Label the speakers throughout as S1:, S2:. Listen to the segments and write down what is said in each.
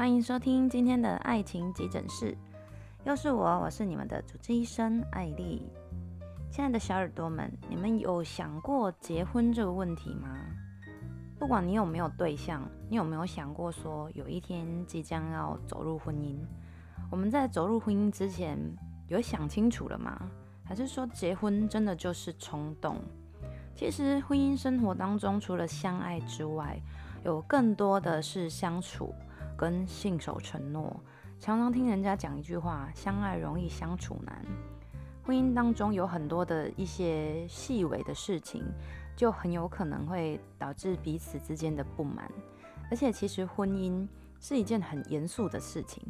S1: 欢迎收听今天的爱情急诊室，又是我，我是你们的主治医生艾丽。亲爱的小耳朵们，你们有想过结婚这个问题吗？不管你有没有对象，你有没有想过说有一天即将要走入婚姻？我们在走入婚姻之前，有想清楚了吗？还是说结婚真的就是冲动？其实婚姻生活当中，除了相爱之外，有更多的是相处。跟信守承诺，常常听人家讲一句话：相爱容易相处难。婚姻当中有很多的一些细微的事情，就很有可能会导致彼此之间的不满。而且，其实婚姻是一件很严肃的事情。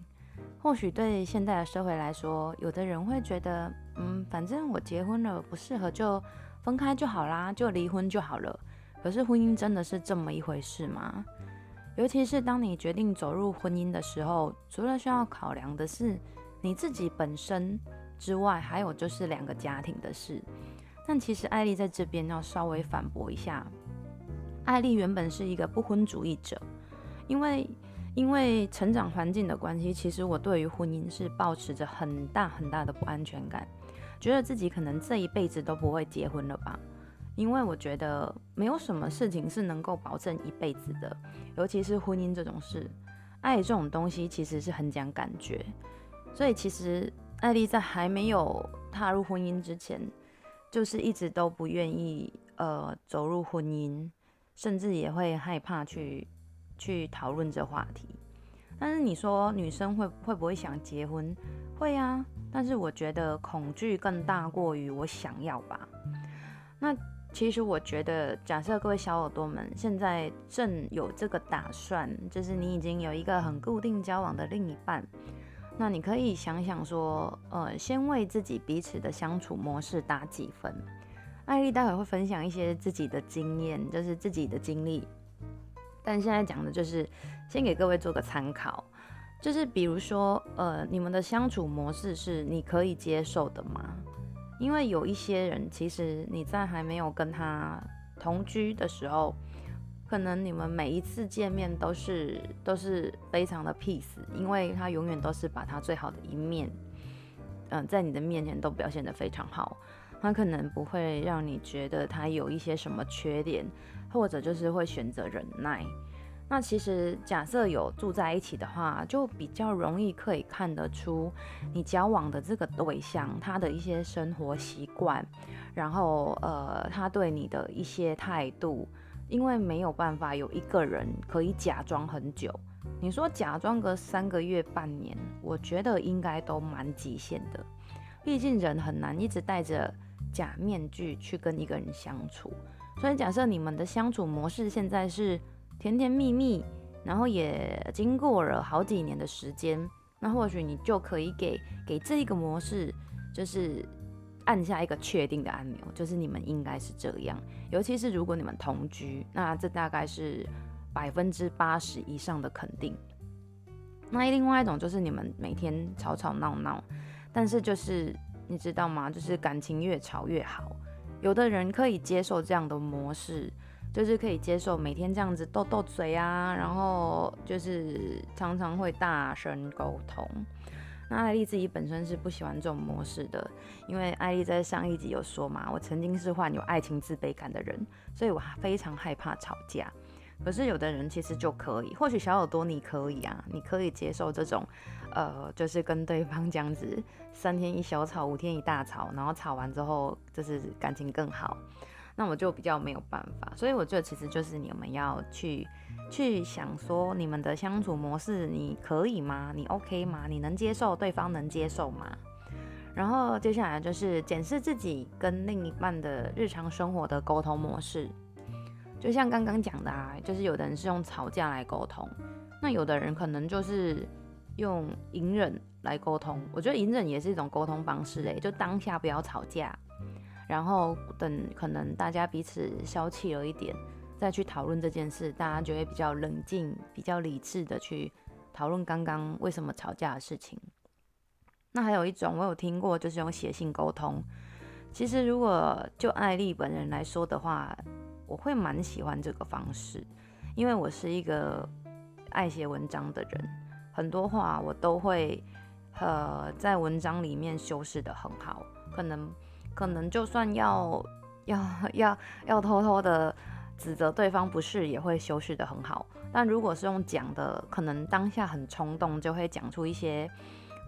S1: 或许对现代的社会来说，有的人会觉得，嗯，反正我结婚了不适合就分开就好啦，就离婚就好了。可是，婚姻真的是这么一回事吗？尤其是当你决定走入婚姻的时候，除了需要考量的是你自己本身之外，还有就是两个家庭的事。但其实艾丽在这边要稍微反驳一下，艾丽原本是一个不婚主义者，因为因为成长环境的关系，其实我对于婚姻是抱持着很大很大的不安全感，觉得自己可能这一辈子都不会结婚了吧。因为我觉得没有什么事情是能够保证一辈子的，尤其是婚姻这种事，爱这种东西其实是很讲感觉。所以其实艾莉在还没有踏入婚姻之前，就是一直都不愿意呃走入婚姻，甚至也会害怕去去讨论这话题。但是你说女生会会不会想结婚？会啊，但是我觉得恐惧更大过于我想要吧。那。其实我觉得，假设各位小耳朵们现在正有这个打算，就是你已经有一个很固定交往的另一半，那你可以想想说，呃，先为自己彼此的相处模式打几分。艾莉待会会分享一些自己的经验，就是自己的经历，但现在讲的就是先给各位做个参考，就是比如说，呃，你们的相处模式是你可以接受的吗？因为有一些人，其实你在还没有跟他同居的时候，可能你们每一次见面都是都是非常的 peace，因为他永远都是把他最好的一面，嗯、在你的面前都表现得非常好，他可能不会让你觉得他有一些什么缺点，或者就是会选择忍耐。那其实假设有住在一起的话，就比较容易可以看得出你交往的这个对象他的一些生活习惯，然后呃他对你的一些态度，因为没有办法有一个人可以假装很久。你说假装个三个月半年，我觉得应该都蛮极限的。毕竟人很难一直戴着假面具去跟一个人相处。所以假设你们的相处模式现在是。甜甜蜜蜜，然后也经过了好几年的时间，那或许你就可以给给这一个模式，就是按下一个确定的按钮，就是你们应该是这样。尤其是如果你们同居，那这大概是百分之八十以上的肯定。那另外一种就是你们每天吵吵闹闹，但是就是你知道吗？就是感情越吵越好。有的人可以接受这样的模式。就是可以接受每天这样子斗斗嘴啊，然后就是常常会大声沟通。那艾丽自己本身是不喜欢这种模式的，因为艾丽在上一集有说嘛，我曾经是患有爱情自卑感的人，所以我非常害怕吵架。可是有的人其实就可以，或许小耳朵你可以啊，你可以接受这种，呃，就是跟对方这样子三天一小吵，五天一大吵，然后吵完之后就是感情更好。那我就比较没有办法，所以我觉得其实就是你们要去去想说，你们的相处模式你可以吗？你 OK 吗？你能接受，对方能接受吗？然后接下来就是检视自己跟另一半的日常生活的沟通模式，就像刚刚讲的啊，就是有的人是用吵架来沟通，那有的人可能就是用隐忍来沟通。我觉得隐忍也是一种沟通方式嘞，就当下不要吵架。然后等可能大家彼此消气了一点，再去讨论这件事，大家就会比较冷静、比较理智的去讨论刚刚为什么吵架的事情。那还有一种我有听过，就是用写信沟通。其实如果就艾丽本人来说的话，我会蛮喜欢这个方式，因为我是一个爱写文章的人。很多话我都会呃在文章里面修饰得很好，可能可能就算要要 要要偷偷的指责对方不是，也会修饰得很好。但如果是用讲的，可能当下很冲动，就会讲出一些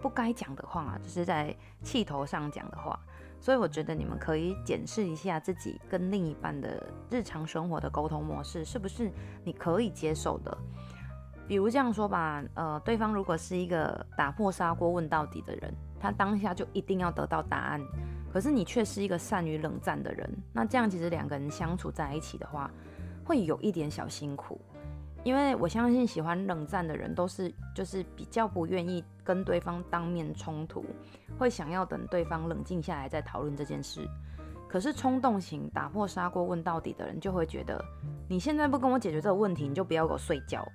S1: 不该讲的话，就是在气头上讲的话。所以我觉得你们可以检视一下自己跟另一半的日常生活的沟通模式，是不是你可以接受的。比如这样说吧，呃，对方如果是一个打破砂锅问到底的人，他当下就一定要得到答案，可是你却是一个善于冷战的人，那这样其实两个人相处在一起的话，会有一点小辛苦。因为我相信喜欢冷战的人都是就是比较不愿意跟对方当面冲突，会想要等对方冷静下来再讨论这件事。可是冲动型打破砂锅问到底的人就会觉得，你现在不跟我解决这个问题，你就不要给我睡觉。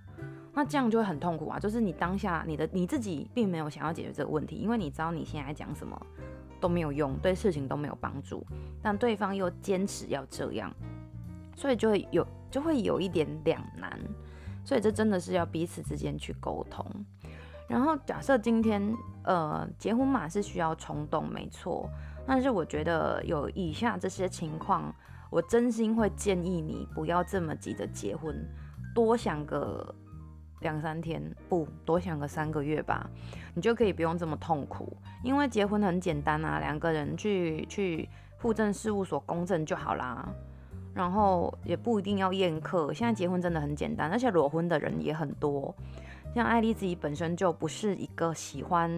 S1: 那这样就会很痛苦啊！就是你当下你的你自己并没有想要解决这个问题，因为你知道你现在讲什么都没有用，对事情都没有帮助，但对方又坚持要这样，所以就会有就会有一点两难。所以这真的是要彼此之间去沟通。然后假设今天呃结婚嘛是需要冲动没错，但是我觉得有以下这些情况，我真心会建议你不要这么急着结婚，多想个两三天，不多想个三个月吧，你就可以不用这么痛苦。因为结婚很简单啊，两个人去去户政事务所公证就好啦。然后也不一定要宴客，现在结婚真的很简单，而且裸婚的人也很多。像艾丽自己本身就不是一个喜欢，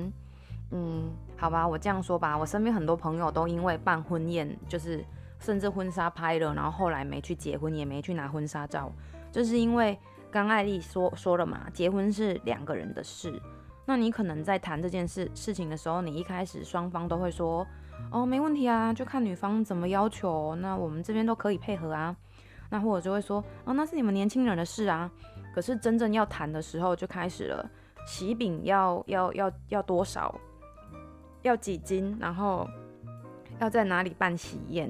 S1: 嗯，好吧，我这样说吧，我身边很多朋友都因为办婚宴，就是甚至婚纱拍了，然后后来没去结婚，也没去拿婚纱照，就是因为刚艾莉说说了嘛，结婚是两个人的事。那你可能在谈这件事事情的时候，你一开始双方都会说。哦，没问题啊，就看女方怎么要求，那我们这边都可以配合啊。那或者就会说，哦，那是你们年轻人的事啊。可是真正要谈的时候，就开始了，喜饼要要要要多少，要几斤，然后要在哪里办喜宴。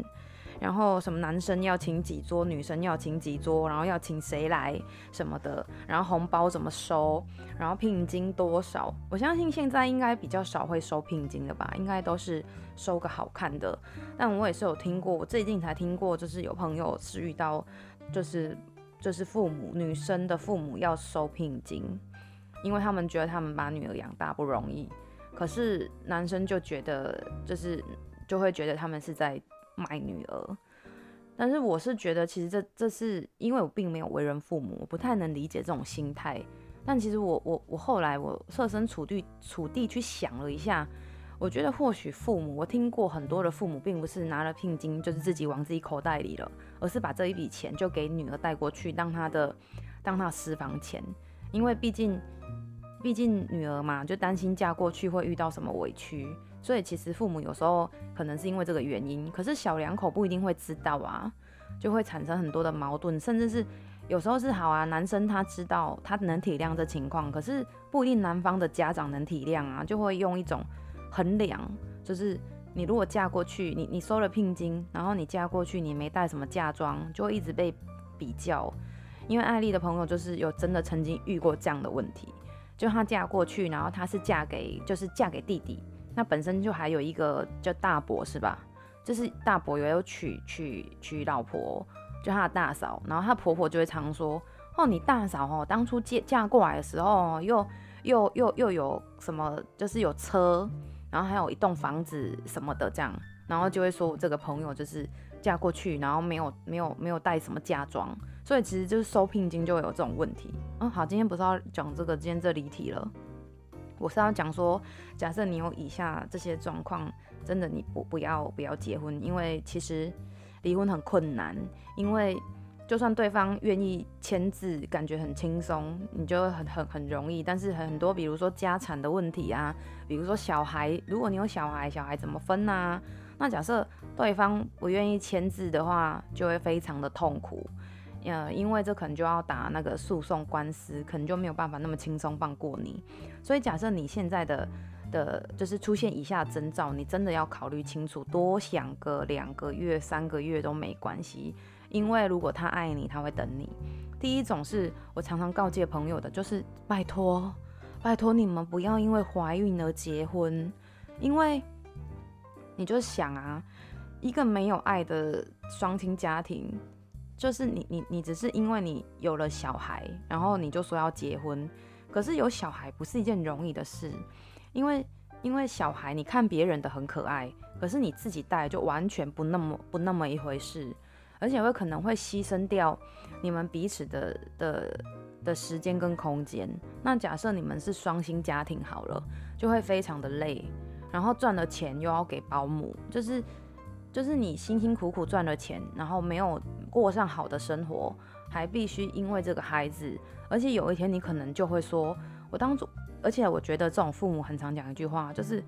S1: 然后什么男生要请几桌，女生要请几桌，然后要请谁来什么的，然后红包怎么收，然后聘金多少？我相信现在应该比较少会收聘金了吧，应该都是收个好看的。但我也是有听过，我最近才听过，就是有朋友是遇到，就是就是父母女生的父母要收聘金，因为他们觉得他们把女儿养大不容易，可是男生就觉得就是就会觉得他们是在。买女儿，但是我是觉得，其实这这是因为我并没有为人父母，我不太能理解这种心态。但其实我我我后来我设身处地处地去想了一下，我觉得或许父母，我听过很多的父母，并不是拿了聘金就是自己往自己口袋里了，而是把这一笔钱就给女儿带过去当她的当她私房钱，因为毕竟毕竟女儿嘛，就担心嫁过去会遇到什么委屈。所以其实父母有时候可能是因为这个原因，可是小两口不一定会知道啊，就会产生很多的矛盾，甚至是有时候是好啊，男生他知道他能体谅这情况，可是不一定男方的家长能体谅啊，就会用一种衡量，就是你如果嫁过去，你你收了聘金，然后你嫁过去你没带什么嫁妆，就会一直被比较。因为艾丽的朋友就是有真的曾经遇过这样的问题，就她嫁过去，然后她是嫁给就是嫁给弟弟。那本身就还有一个叫大伯是吧？就是大伯也有娶娶娶老婆，就他的大嫂，然后他婆婆就会常说：“哦，你大嫂哦，当初嫁嫁过来的时候，又又又又有什么，就是有车，然后还有一栋房子什么的这样，然后就会说我这个朋友就是嫁过去，然后没有没有没有带什么嫁妆，所以其实就是收聘金就会有这种问题。嗯，好，今天不是要讲这个，今天这离题了。”我是要讲说，假设你有以下这些状况，真的你不不要不要结婚，因为其实离婚很困难，因为就算对方愿意签字，感觉很轻松，你就会很很很容易，但是很多比如说家产的问题啊，比如说小孩，如果你有小孩，小孩怎么分啊？那假设对方不愿意签字的话，就会非常的痛苦。呃，因为这可能就要打那个诉讼官司，可能就没有办法那么轻松放过你。所以假设你现在的的，就是出现以下征兆，你真的要考虑清楚，多想个两个月、三个月都没关系。因为如果他爱你，他会等你。第一种是我常常告诫朋友的，就是拜托，拜托你们不要因为怀孕而结婚，因为你就想啊，一个没有爱的双亲家庭，就是你你你只是因为你有了小孩，然后你就说要结婚，可是有小孩不是一件容易的事，因为因为小孩你看别人的很可爱，可是你自己带就完全不那么不那么一回事，而且会可能会牺牲掉你们彼此的的。的时间跟空间，那假设你们是双薪家庭好了，就会非常的累，然后赚了钱又要给保姆，就是就是你辛辛苦苦赚了钱，然后没有过上好的生活，还必须因为这个孩子，而且有一天你可能就会说，我当初，而且我觉得这种父母很常讲一句话，就是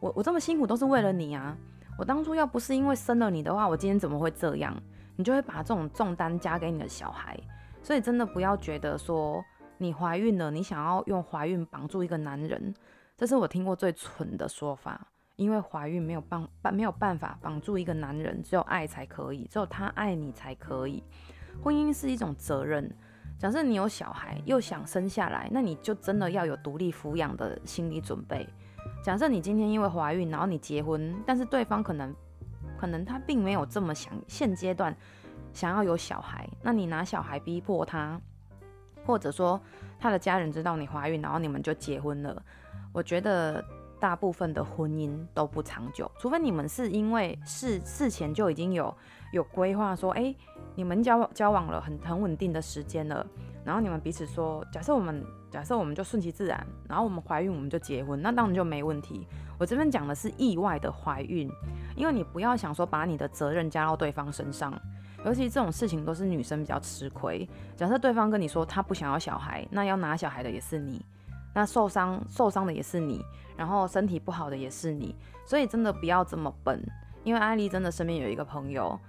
S1: 我我这么辛苦都是为了你啊，我当初要不是因为生了你的话，我今天怎么会这样？你就会把这种重担加给你的小孩。所以真的不要觉得说你怀孕了，你想要用怀孕绑住一个男人，这是我听过最蠢的说法。因为怀孕没有办办没有办法绑住一个男人，只有爱才可以，只有他爱你才可以。婚姻是一种责任。假设你有小孩又想生下来，那你就真的要有独立抚养的心理准备。假设你今天因为怀孕，然后你结婚，但是对方可能可能他并没有这么想，现阶段。想要有小孩，那你拿小孩逼迫他，或者说他的家人知道你怀孕，然后你们就结婚了。我觉得大部分的婚姻都不长久，除非你们是因为事事前就已经有有规划，说，哎，你们交交往了很很稳定的时间了，然后你们彼此说，假设我们假设我们就顺其自然，然后我们怀孕我们就结婚，那当然就没问题。我这边讲的是意外的怀孕，因为你不要想说把你的责任加到对方身上。尤其这种事情都是女生比较吃亏。假设对方跟你说他不想要小孩，那要拿小孩的也是你，那受伤受伤的也是你，然后身体不好的也是你。所以真的不要这么笨。因为艾莉真的身边有一个朋友，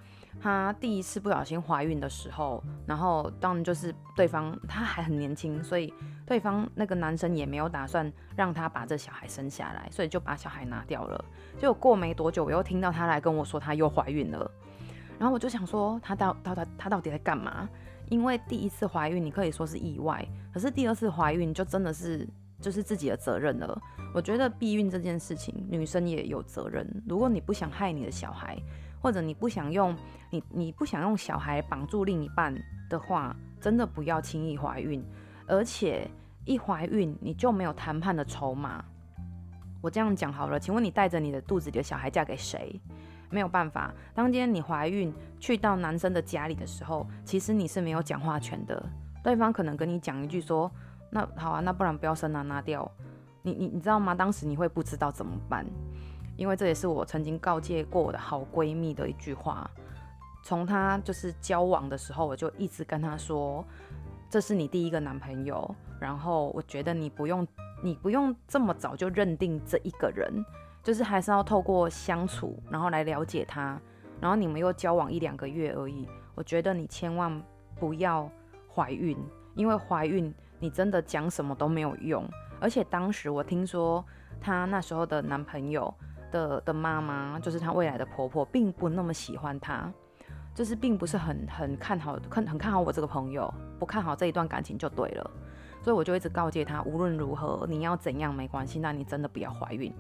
S1: 她第一次不小心怀孕的时候，然后当然就是对方他还很年轻，所以对方那个男生也没有打算让她把这小孩生下来，所以就把小孩拿掉了。结果过没多久，我又听到她来跟我说她又怀孕了。然后我就想说，她到到她她到底在干嘛？因为第一次怀孕你可以说是意外，可是第二次怀孕就真的是就是自己的责任了。我觉得避孕这件事情，女生也有责任。如果你不想害你的小孩，或者你不想用你你不想用小孩绑住另一半的话，真的不要轻易怀孕。而且一怀孕你就没有谈判的筹码。我这样讲好了，请问你带着你的肚子里的小孩嫁给谁？没有办法，当今天你怀孕去到男生的家里的时候，其实你是没有讲话权的。对方可能跟你讲一句说：“那好啊，那不然不要生啊，拿掉。”你你你知道吗？当时你会不知道怎么办，因为这也是我曾经告诫过我的好闺蜜的一句话。从她就是交往的时候，我就一直跟她说：“这是你第一个男朋友，然后我觉得你不用你不用这么早就认定这一个人。”就是还是要透过相处，然后来了解他，然后你们又交往一两个月而已。我觉得你千万不要怀孕，因为怀孕你真的讲什么都没有用。而且当时我听说她那时候的男朋友的的妈妈，就是她未来的婆婆，并不那么喜欢她，就是并不是很很看好，看很看好我这个朋友，不看好这一段感情就对了。所以我就一直告诫她，无论如何你要怎样没关系，那你真的不要怀孕。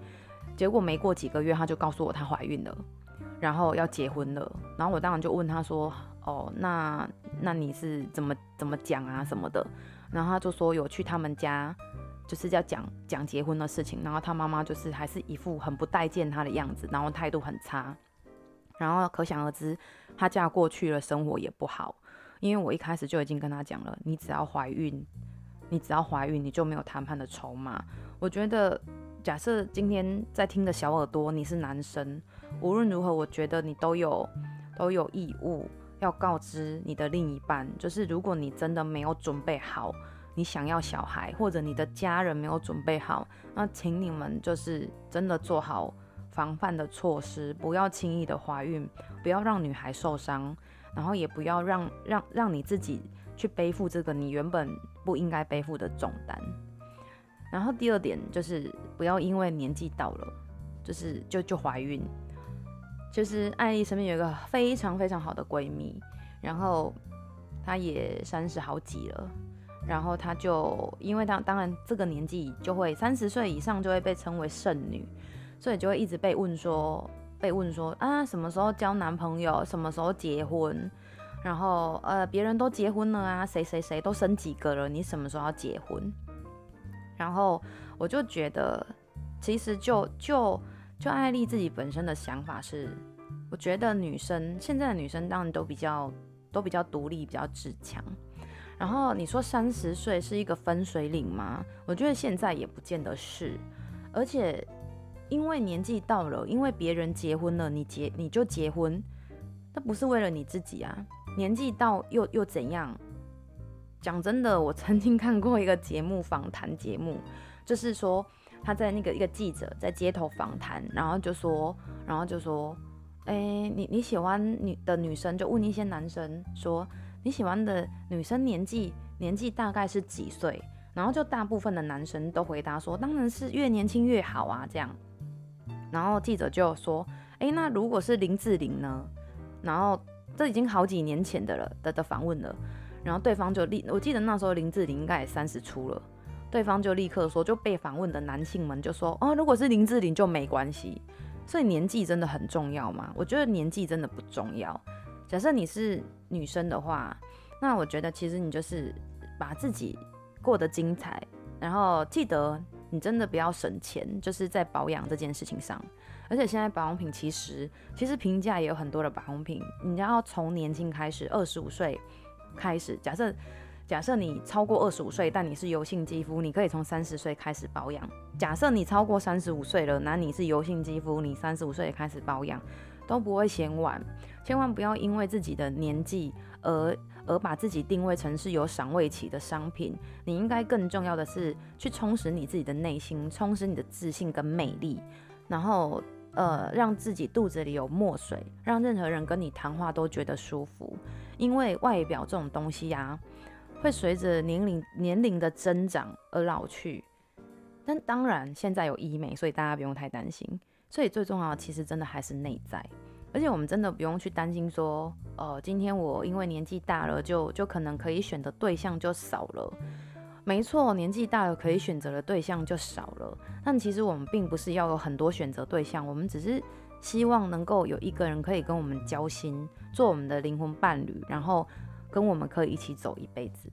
S1: 结果没过几个月，她就告诉我她怀孕了，然后要结婚了。然后我当然就问她说：“哦，那那你是怎么怎么讲啊什么的？”然后她就说有去他们家，就是要讲讲结婚的事情。然后她妈妈就是还是一副很不待见她的样子，然后态度很差。然后可想而知，她嫁过去了，生活也不好。因为我一开始就已经跟她讲了，你只要怀孕，你只要怀孕，你就没有谈判的筹码。我觉得。假设今天在听的小耳朵，你是男生，无论如何，我觉得你都有都有义务要告知你的另一半，就是如果你真的没有准备好，你想要小孩，或者你的家人没有准备好，那请你们就是真的做好防范的措施，不要轻易的怀孕，不要让女孩受伤，然后也不要让让让你自己去背负这个你原本不应该背负的重担。然后第二点就是不要因为年纪到了，就是就就怀孕。就是艾丽身边有一个非常非常好的闺蜜，然后她也三十好几了，然后她就因为当当然这个年纪就会三十岁以上就会被称为剩女，所以就会一直被问说，被问说啊什么时候交男朋友，什么时候结婚，然后呃别人都结婚了啊，谁谁谁都生几个了，你什么时候要结婚？然后我就觉得，其实就就就艾丽自己本身的想法是，我觉得女生现在的女生当然都比较都比较独立，比较自强。然后你说三十岁是一个分水岭吗？我觉得现在也不见得是。而且因为年纪到了，因为别人结婚了，你结你就结婚，那不是为了你自己啊。年纪到又又怎样？讲真的，我曾经看过一个节目访谈节目，就是说他在那个一个记者在街头访谈，然后就说，然后就说，哎，你你喜欢女的女生，就问一些男生说。你喜欢的女生年纪年纪大概是几岁？然后就大部分的男生都回答说，当然是越年轻越好啊，这样。然后记者就说，诶，那如果是林志玲呢？然后这已经好几年前的了的的访问了。然后对方就立，我记得那时候林志玲应该也三十出了，对方就立刻说，就被访问的男性们就说，哦，如果是林志玲就没关系。所以年纪真的很重要吗？我觉得年纪真的不重要。假设你是女生的话，那我觉得其实你就是把自己过得精彩，然后记得你真的不要省钱，就是在保养这件事情上。而且现在保养品其实其实平价也有很多的保养品，你要从年轻开始，二十五岁开始。假设假设你超过二十五岁，但你是油性肌肤，你可以从三十岁开始保养。假设你超过三十五岁了，那你是油性肌肤，你三十五岁也开始保养。都不会嫌晚，千万不要因为自己的年纪而而把自己定位成是有赏味期的商品。你应该更重要的是去充实你自己的内心，充实你的自信跟魅力，然后呃让自己肚子里有墨水，让任何人跟你谈话都觉得舒服。因为外表这种东西呀、会随着年龄年龄的增长而老去。但当然现在有医美，所以大家不用太担心。所以最重要的其实真的还是内在，而且我们真的不用去担心说，呃，今天我因为年纪大了就，就就可能可以选的对象就少了。没错，年纪大了可以选择的对象就少了。但其实我们并不是要有很多选择对象，我们只是希望能够有一个人可以跟我们交心，做我们的灵魂伴侣，然后跟我们可以一起走一辈子。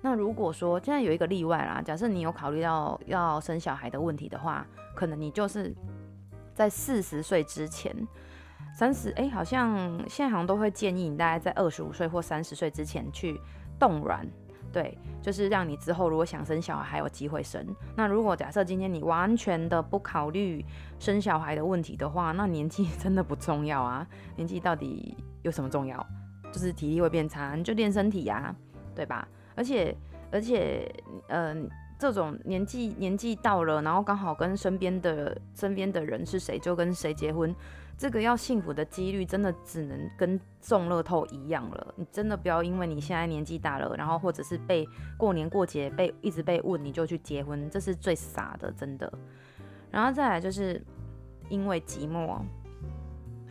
S1: 那如果说现在有一个例外啦，假设你有考虑到要生小孩的问题的话，可能你就是。在四十岁之前，三十哎，好像现在好像都会建议你大概在二十五岁或三十岁之前去冻卵，对，就是让你之后如果想生小孩还有机会生。那如果假设今天你完全的不考虑生小孩的问题的话，那年纪 真的不重要啊，年纪到底有什么重要？就是体力会变差，你就练身体呀，对吧？而且而且，嗯、这种年纪年纪到了，然后刚好跟身边的身边的人是谁，就跟谁结婚，这个要幸福的几率真的只能跟中乐透一样了。你真的不要因为你现在年纪大了，然后或者是被过年过节被一直被问，你就去结婚，这是最傻的，真的。然后再来就是因为寂寞，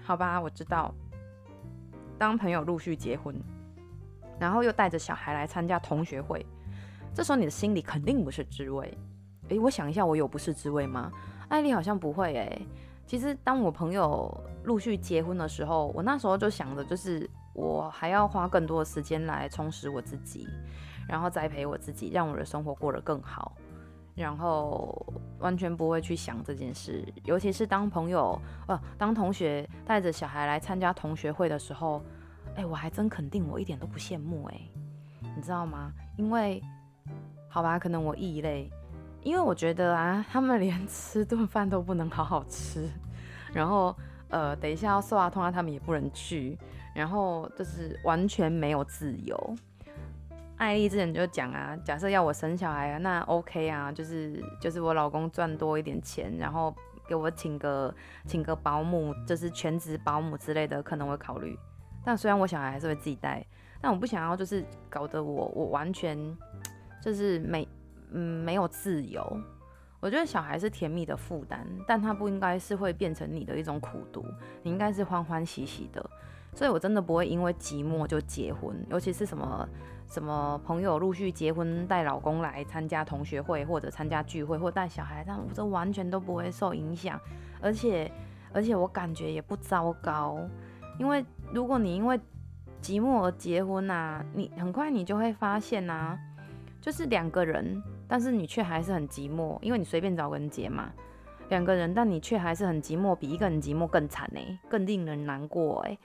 S1: 好吧，我知道，当朋友陆续结婚，然后又带着小孩来参加同学会。这时候你的心里肯定不是滋味，诶，我想一下，我有不是滋味吗？艾丽好像不会诶。其实当我朋友陆续结婚的时候，我那时候就想着，就是我还要花更多的时间来充实我自己，然后栽培我自己，让我的生活过得更好，然后完全不会去想这件事。尤其是当朋友，呃，当同学带着小孩来参加同学会的时候，诶，我还真肯定我一点都不羡慕诶，你知道吗？因为。好吧，可能我异类，因为我觉得啊，他们连 吃顿饭都不能好好吃，然后呃，等一下要刷牙通啊，他们也不能去，然后就是完全没有自由。艾丽之前就讲啊，假设要我生小孩啊，那 OK 啊，就是就是我老公赚多一点钱，然后给我请个请个保姆，就是全职保姆之类的，可能会考虑。但虽然我小孩还是会自己带，但我不想要就是搞得我我完全。就是没，嗯，没有自由。我觉得小孩是甜蜜的负担，但他不应该是会变成你的一种苦读。你应该是欢欢喜喜的。所以我真的不会因为寂寞就结婚，尤其是什么什么朋友陆续结婚，带老公来参加同学会或者参加聚会，或带小孩，这样我这完全都不会受影响，而且而且我感觉也不糟糕，因为如果你因为寂寞而结婚呐、啊，你很快你就会发现呐、啊，就是两个人，但是你却还是很寂寞，因为你随便找个人结嘛，两个人，但你却还是很寂寞，比一个人寂寞更惨呢，更令人难过哎。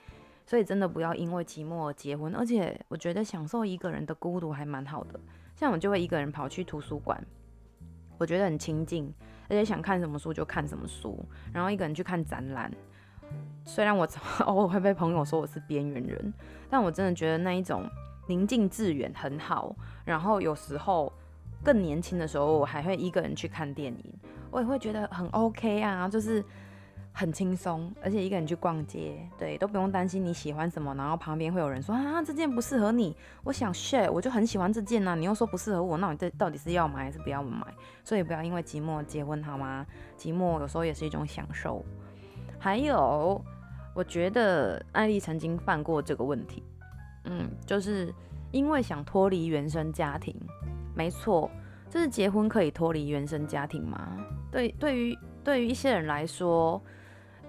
S1: 所以真的不要因为寂寞而结婚，而且我觉得享受一个人的孤独还蛮好的。像我就会一个人跑去图书馆，我觉得很清静，而且想看什么书就看什么书，然后一个人去看展览。虽然我 偶尔会被朋友说我是边缘人，但我真的觉得那一种宁静致远很好。然后有时候更年轻的时候，我还会一个人去看电影，我也会觉得很 OK 啊，就是。很轻松，而且一个人去逛街，对，都不用担心你喜欢什么，然后旁边会有人说啊，这件不适合你，我想 share，我就很喜欢这件啊，你又说不适合我，那你这到底是要买还是不要买？所以不要因为寂寞结婚好吗？寂寞有时候也是一种享受。还有，我觉得艾莉曾经犯过这个问题，嗯，就是因为想脱离原生家庭，没错，就是结婚可以脱离原生家庭吗？对，对于对于一些人来说。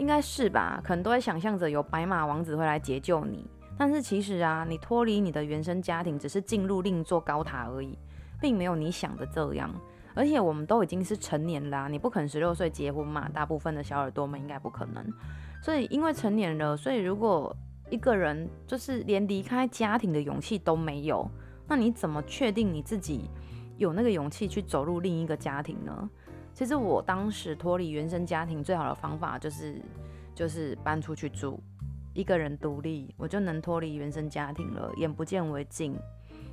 S1: 应该是吧，可能都会想象着有白马王子会来解救你，但是其实啊，你脱离你的原生家庭，只是进入另一座高塔而已，并没有你想的这样。而且我们都已经是成年啦，你不可能十六岁结婚嘛，大部分的小耳朵们应该不可能。所以因为成年了，所以如果一个人就是连离开家庭的勇气都没有，那你怎么确定你自己有那个勇气去走入另一个家庭呢？其实我当时脱离原生家庭最好的方法就是，就是搬出去住，一个人独立，我就能脱离原生家庭了，眼不见为净。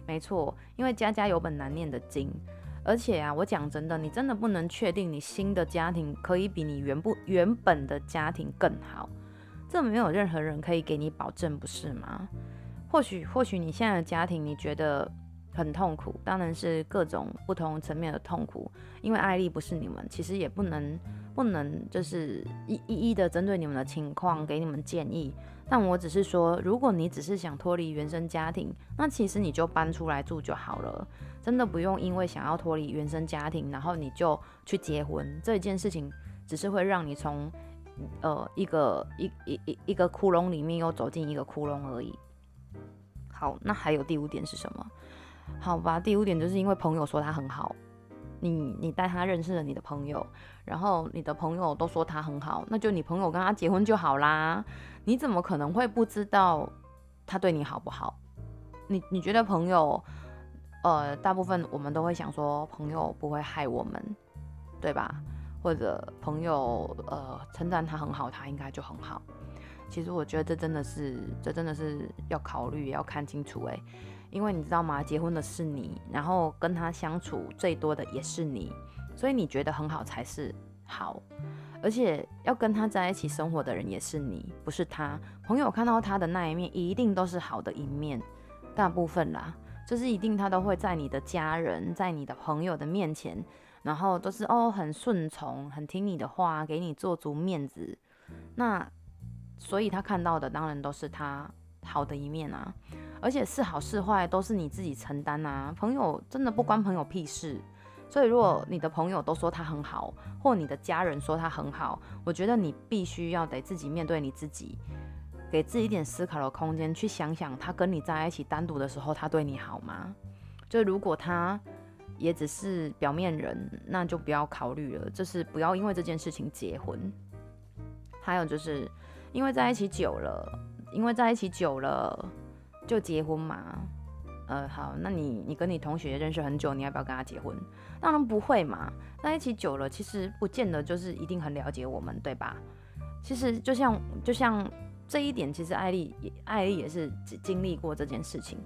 S1: 没错，因为家家有本难念的经，而且啊，我讲真的，你真的不能确定你新的家庭可以比你原不原本的家庭更好，这没有任何人可以给你保证，不是吗？或许或许你现在的家庭你觉得。很痛苦，当然是各种不同层面的痛苦。因为艾丽不是你们，其实也不能不能就是一一一的针对你们的情况给你们建议。但我只是说，如果你只是想脱离原生家庭，那其实你就搬出来住就好了。真的不用因为想要脱离原生家庭，然后你就去结婚。这件事情只是会让你从呃一个一一一一个窟窿里面又走进一个窟窿而已。好，那还有第五点是什么？好吧，第五点就是因为朋友说他很好，你你带他认识了你的朋友，然后你的朋友都说他很好，那就你朋友跟他结婚就好啦。你怎么可能会不知道他对你好不好？你你觉得朋友，呃，大部分我们都会想说朋友不会害我们，对吧？或者朋友呃称赞他很好，他应该就很好。其实我觉得这真的是，这真的是要考虑，要看清楚欸。因为你知道吗？结婚的是你，然后跟他相处最多的也是你，所以你觉得很好才是好，而且要跟他在一起生活的人也是你，不是他。朋友看到他的那一面，一定都是好的一面，大部分啦，就是一定他都会在你的家人、在你的朋友的面前，然后都是哦很顺从、很听你的话，给你做足面子。那所以他看到的当然都是他好的一面啊。而且是好是坏都是你自己承担啊，朋友真的不关朋友屁事。所以如果你的朋友都说他很好，或你的家人说他很好，我觉得你必须要得自己面对你自己，给自己一点思考的空间，去想想他跟你在一起单独的时候，他对你好吗？就如果他也只是表面人，那就不要考虑了，就是不要因为这件事情结婚。还有就是因为在一起久了，因为在一起久了。就结婚嘛，呃，好，那你你跟你同学认识很久，你要不要跟他结婚？当然不会嘛，在一起久了，其实不见得就是一定很了解我们，对吧？其实就像就像这一点，其实艾丽也艾丽也是经历过这件事情。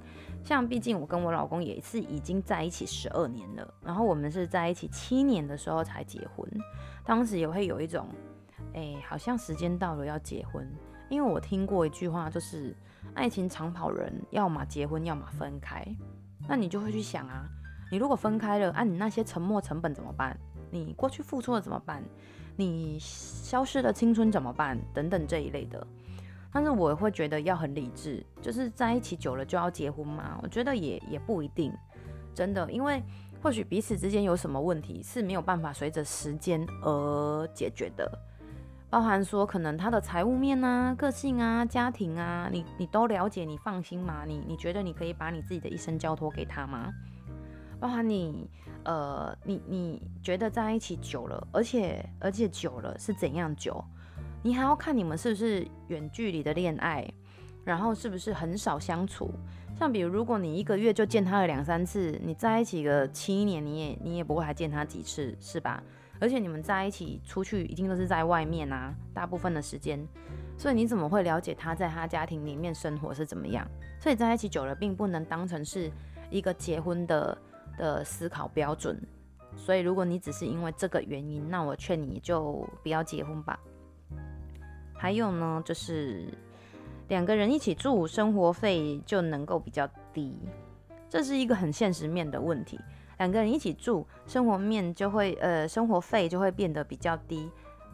S1: 像毕竟我跟我老公也是已经在一起十二年了，然后我们是在一起七年的时候才结婚，当时也会有一种，哎，好像时间到了要结婚，因为我听过一句话，就是。爱情长跑人，要么结婚，要么分开。那你就会去想啊，你如果分开了，按、你那些沉没成本怎么办？你过去付出了怎么办？你消失的青春怎么办？等等这一类的。但是我会觉得要很理智，就是在一起久了就要结婚吗？我觉得也也不一定，真的，因为或许彼此之间有什么问题是没有办法随着时间而解决的，包含说可能他的财务面啊、个性啊、家庭啊，你你都了解，你放心吗？你你觉得你可以把你自己的一生交托给他吗？包含你呃，你你觉得在一起久了，而且而且久了是怎样久？你还要看你们是不是远距离的恋爱，然后是不是很少相处。像比如，如果你一个月就见他了两三次，你在一起个七年，你也你也不会还见他几次，是吧？而且你们在一起出去一定都是在外面啊，大部分的时间，所以你怎么会了解他在他家庭里面生活是怎么样？所以在一起久了，并不能当成是一个结婚的的思考标准。所以如果你只是因为这个原因，那我劝你就不要结婚吧。还有呢，就是两个人一起住，生活费就能够比较低，这是一个很现实面的问题。两个人一起住，生活面就会呃，生活费就会变得比较低，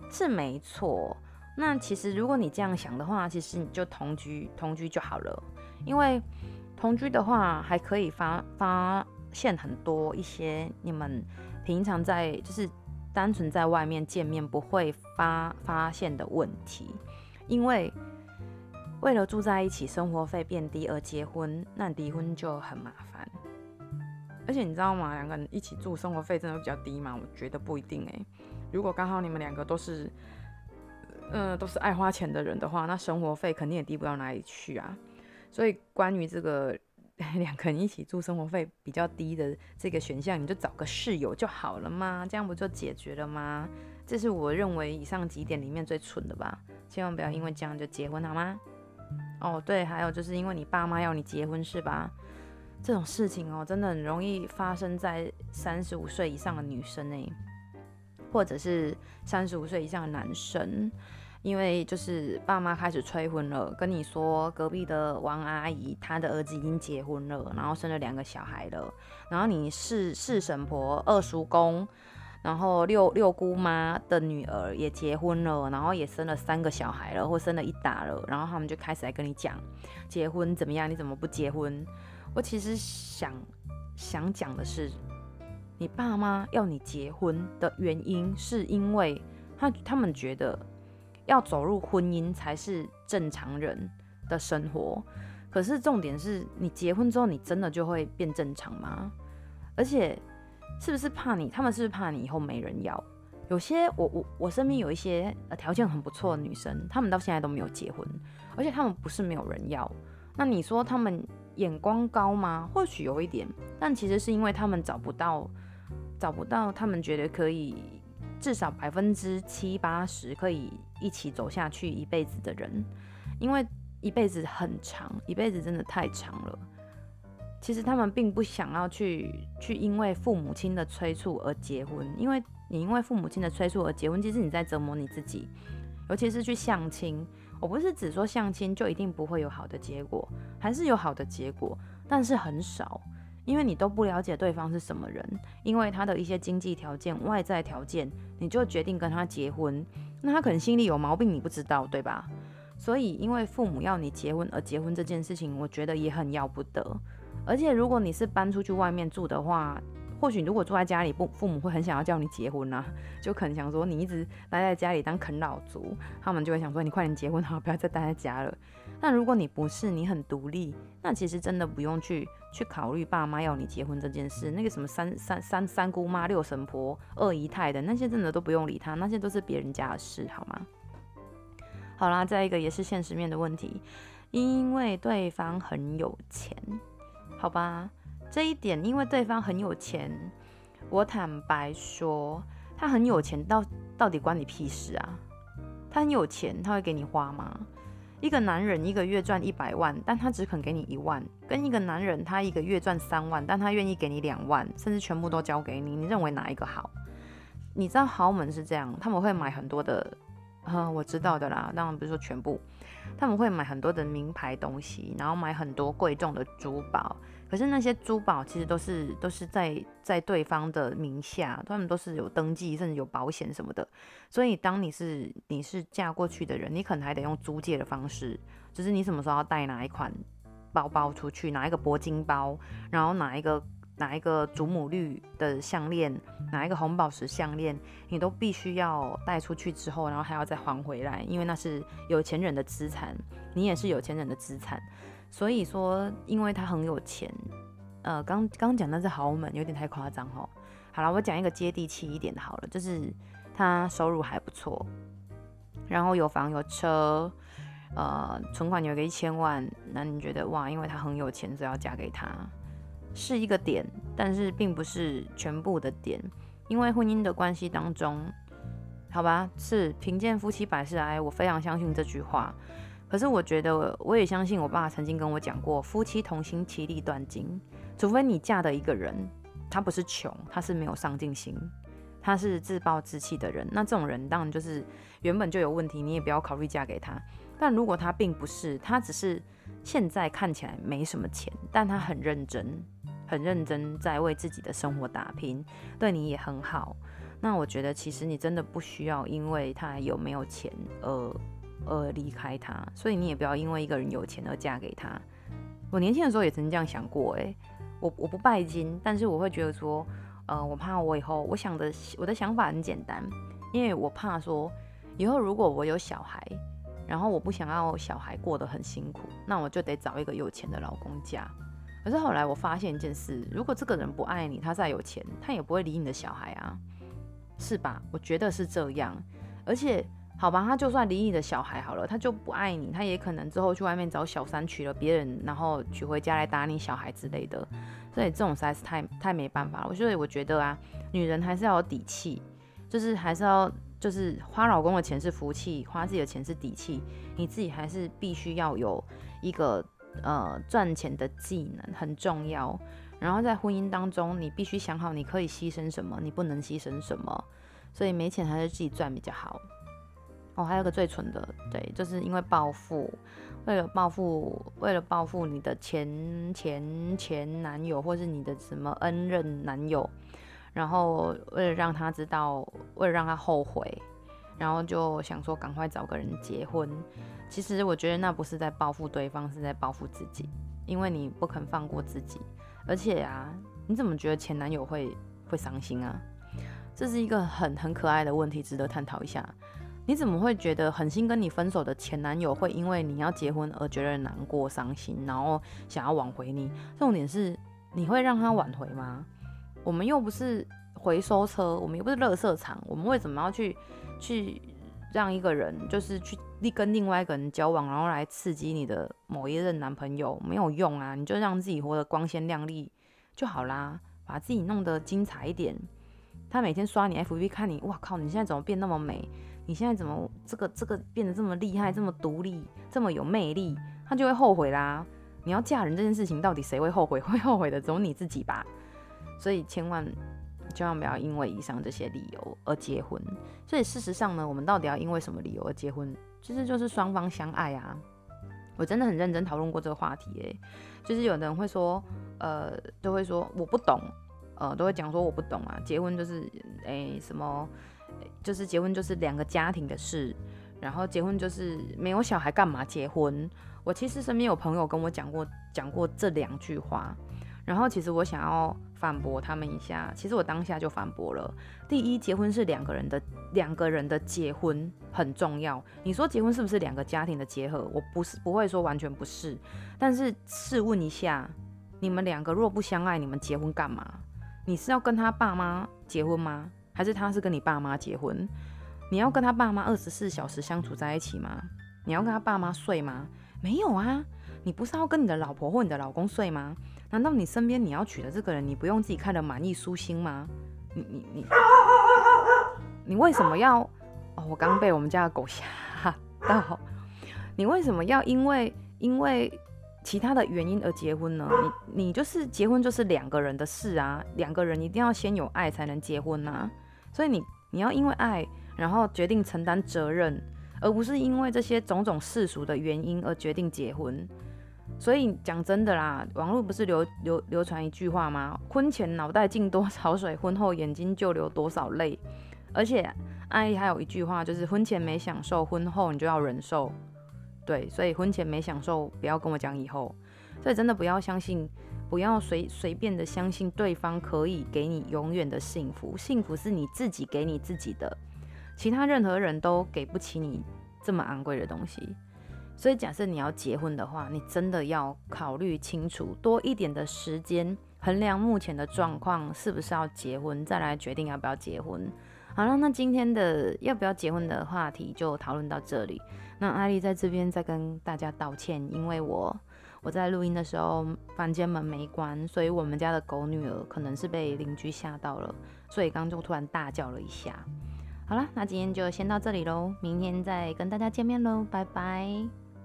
S1: 是没错。那其实如果你这样想的话，其实你就同居，同居就好了，因为同居的话还可以发发现很多一些你们平常在就是。单纯在外面见面不会发发现的问题，因为为了住在一起，生活费变低而结婚，那离婚就很麻烦。而且你知道吗？两个人一起住，生活费真的比较低吗？我觉得不一定诶。如果刚好你们两个都是，呃，都是爱花钱的人的话，那生活费肯定也低不到哪里去啊。所以关于这个。两个人一起住，生活费比较低的这个选项，你就找个室友就好了嘛，这样不就解决了吗？这是我认为以上几点里面最蠢的吧，千万不要因为这样就结婚好吗？哦，对，还有就是因为你爸妈要你结婚是吧？这种事情哦，真的很容易发生在三十五岁以上的女生诶，或者是三十五岁以上的男生。因为就是爸妈开始催婚了，跟你说隔壁的王阿姨她的儿子已经结婚了，然后生了两个小孩了，然后你是四婶婆、二叔公，然后六六姑妈的女儿也结婚了，然后也生了三个小孩了，或生了一打了，然后他们就开始来跟你讲结婚怎么样，你怎么不结婚？我其实想想讲的是，你爸妈要你结婚的原因，是因为他他们觉得。要走入婚姻才是正常人的生活，可是重点是你结婚之后，你真的就会变正常吗？而且是不是怕你？他们是不是怕你以后没人要？有些我我我身边有一些呃条件很不错的女生，她们到现在都没有结婚，而且她们不是没有人要。那你说她们眼光高吗？或许有一点，但其实是因为她们找不到找不到，她们觉得可以。至少百分之七八十可以一起走下去一辈子的人，因为一辈子很长，一辈子真的太长了。其实他们并不想要去去因为父母亲的催促而结婚，因为你因为父母亲的催促而结婚，其实你在折磨你自己。尤其是去相亲，我不是只说相亲就一定不会有好的结果，还是有好的结果，但是很少。因为你都不了解对方是什么人，因为他的一些经济条件、外在条件，你就决定跟他结婚，那他可能心里有毛病，你不知道，对吧？所以，因为父母要你结婚而结婚这件事情，我觉得也很要不得。而且，如果你是搬出去外面住的话，或许如果住在家里，父父母会很想要叫你结婚啊，就可能想说你一直待在家里当啃老族，他们就会想说你快点结婚好，不要再待在家了。但如果你不是，你很独立，那其实真的不用去去考虑爸妈要你结婚这件事。那个什么三三三三姑妈、六神婆、二姨太的那些，真的都不用理他，那些都是别人家的事，好吗？好啦，再一个也是现实面的问题，因为对方很有钱，好吧？这一点，因为对方很有钱，我坦白说，他很有钱，到到底关你屁事啊？他很有钱，他会给你花吗？一个男人一个月赚一百万，但他只肯给你一万；跟一个男人他一个月赚三万，但他愿意给你两万，甚至全部都交给你，你认为哪一个好？你知道豪门是这样，他们会买很多的，嗯，我知道的啦，当然不是说全部，他们会买很多的名牌东西，然后买很多贵重的珠宝，可是那些珠宝其实都是都是在在对方的名下，他们都是有登记，甚至有保险什么的。所以当你是你是嫁过去的人，你可能还得用租借的方式，就是你什么时候要带哪一款包包出去，哪一个铂金包，然后哪一个哪一个祖母绿的项链，哪一个红宝石项链，你都必须要带出去之后，然后还要再还回来，因为那是有钱人的资产，你也是有钱人的资产。所以说，因为他很有钱，呃，刚刚讲的是豪门，有点太夸张哦。好了，我讲一个接地气一点的，好了，就是他收入还不错，然后有房有车，呃，存款有个一千万，那你觉得哇，因为他很有钱，所以要嫁给他，是一个点，但是并不是全部的点，因为婚姻的关系当中，好吧，是贫贱夫妻百事哀，我非常相信这句话。可是我觉得，我也相信我爸曾经跟我讲过，夫妻同心，其利断金。除非你嫁的一个人，他不是穷，他是没有上进心，他是自暴自弃的人，那这种人当然就是原本就有问题，你也不要考虑嫁给他。但如果他并不是，他只是现在看起来没什么钱，但他很认真，很认真在为自己的生活打拼，对你也很好。那我觉得，其实你真的不需要因为他有没有钱而。而离开他，所以你也不要因为一个人有钱而嫁给他。我年轻的时候也曾这样想过，诶，我我不拜金，但是我会觉得说，呃，我怕我以后，我想的我的想法很简单，因为我怕说，以后如果我有小孩，然后我不想要小孩过得很辛苦，那我就得找一个有钱的老公嫁。可是后来我发现一件事，如果这个人不爱你，他再有钱，他也不会理你的小孩啊，是吧？我觉得是这样，而且。好吧，他就算离你的小孩好了，他就不爱你，他也可能之后去外面找小三娶了别人，然后娶回家来打你小孩之类的。所以这种实在是太太没办法了。所以我觉得啊，女人还是要有底气，就是还是要就是花老公的钱是福气，花自己的钱是底气。你自己还是必须要有一个呃赚钱的技能，很重要。然后在婚姻当中，你必须想好你可以牺牲什么，你不能牺牲什么。所以没钱还是自己赚比较好。哦，还有个最蠢的，对，就是因为报复，为了报复，为了报复你的前前前男友，或是你的什么恩任男友，然后为了让他知道，为了让他后悔，然后就想说赶快找个人结婚。其实我觉得那不是在报复对方，是在报复自己，因为你不肯放过自己。而且啊，你怎么觉得前男友会会伤心啊？这是一个很很可爱的问题，值得探讨一下。你怎么会觉得狠心跟你分手的前男友会因为你要结婚而觉得难过、伤心，然后想要挽回你？重点是你会让他挽回吗？我们又不是回收车，我们又不是垃圾场，我们为什么要去去让一个人就是去跟另外一个人交往，然后来刺激你的某一任男朋友？没有用啊！你就让自己活得光鲜亮丽就好啦，把自己弄得精彩一点。他每天刷你 FB 看你，哇靠！你现在怎么变那么美？你现在怎么这个这个变得这么厉害，这么独立，这么有魅力，他就会后悔啦。你要嫁人这件事情，到底谁会后悔？会后悔的只有你自己吧。所以千万千万不要因为以上这些理由而结婚。所以事实上呢，我们到底要因为什么理由而结婚？其实就是双方相爱啊。我真的很认真讨论过这个话题，诶，就是有的人会说，呃，都会说我不懂，呃，都会讲说我不懂啊。结婚就是，诶、什么？就是结婚就是两个家庭的事，然后结婚就是没有小孩干嘛结婚？我其实身边有朋友跟我讲过讲过这两句话，然后其实我想要反驳他们一下，其实我当下就反驳了。第一，结婚是两个人的两个人的结婚很重要。你说结婚是不是两个家庭的结合？我不是不会说完全不是，但是试问一下，你们两个若不相爱，你们结婚干嘛？你是要跟他爸妈结婚吗？还是他是跟你爸妈结婚？你要跟他爸妈二十四小时相处在一起吗？你要跟他爸妈睡吗？没有啊，你不是要跟你的老婆或你的老公睡吗？难道你身边你要娶的这个人，你不用自己看得满意舒心吗？你你你，你为什么要？哦，我刚被我们家的狗吓到。你为什么要因为因为其他的原因而结婚呢？你你就是结婚就是两个人的事啊，两个人一定要先有爱才能结婚啊。所以你你要因为爱，然后决定承担责任，而不是因为这些种种世俗的原因而决定结婚。所以讲真的啦，网络不是流流流传一句话吗？婚前脑袋进多少水，婚后眼睛就流多少泪。而且阿姨还有一句话，就是婚前没享受，婚后你就要忍受。对，所以婚前没享受，不要跟我讲以后。所以真的不要相信，不要随随便的相信对方可以给你永远的幸福。幸福是你自己给你自己的，其他任何人都给不起你这么昂贵的东西。所以假设你要结婚的话，你真的要考虑清楚，多一点的时间衡量目前的状况是不是要结婚，再来决定要不要结婚。好了，那今天的要不要结婚的话题就讨论到这里。那艾丽在这边再跟大家道歉，因为我我在录音的时候房间门没关，所以我们家的狗女儿可能是被邻居吓到了，所以刚就突然大叫了一下。好了，那今天就先到这里喽，明天再跟大家见面喽，拜拜。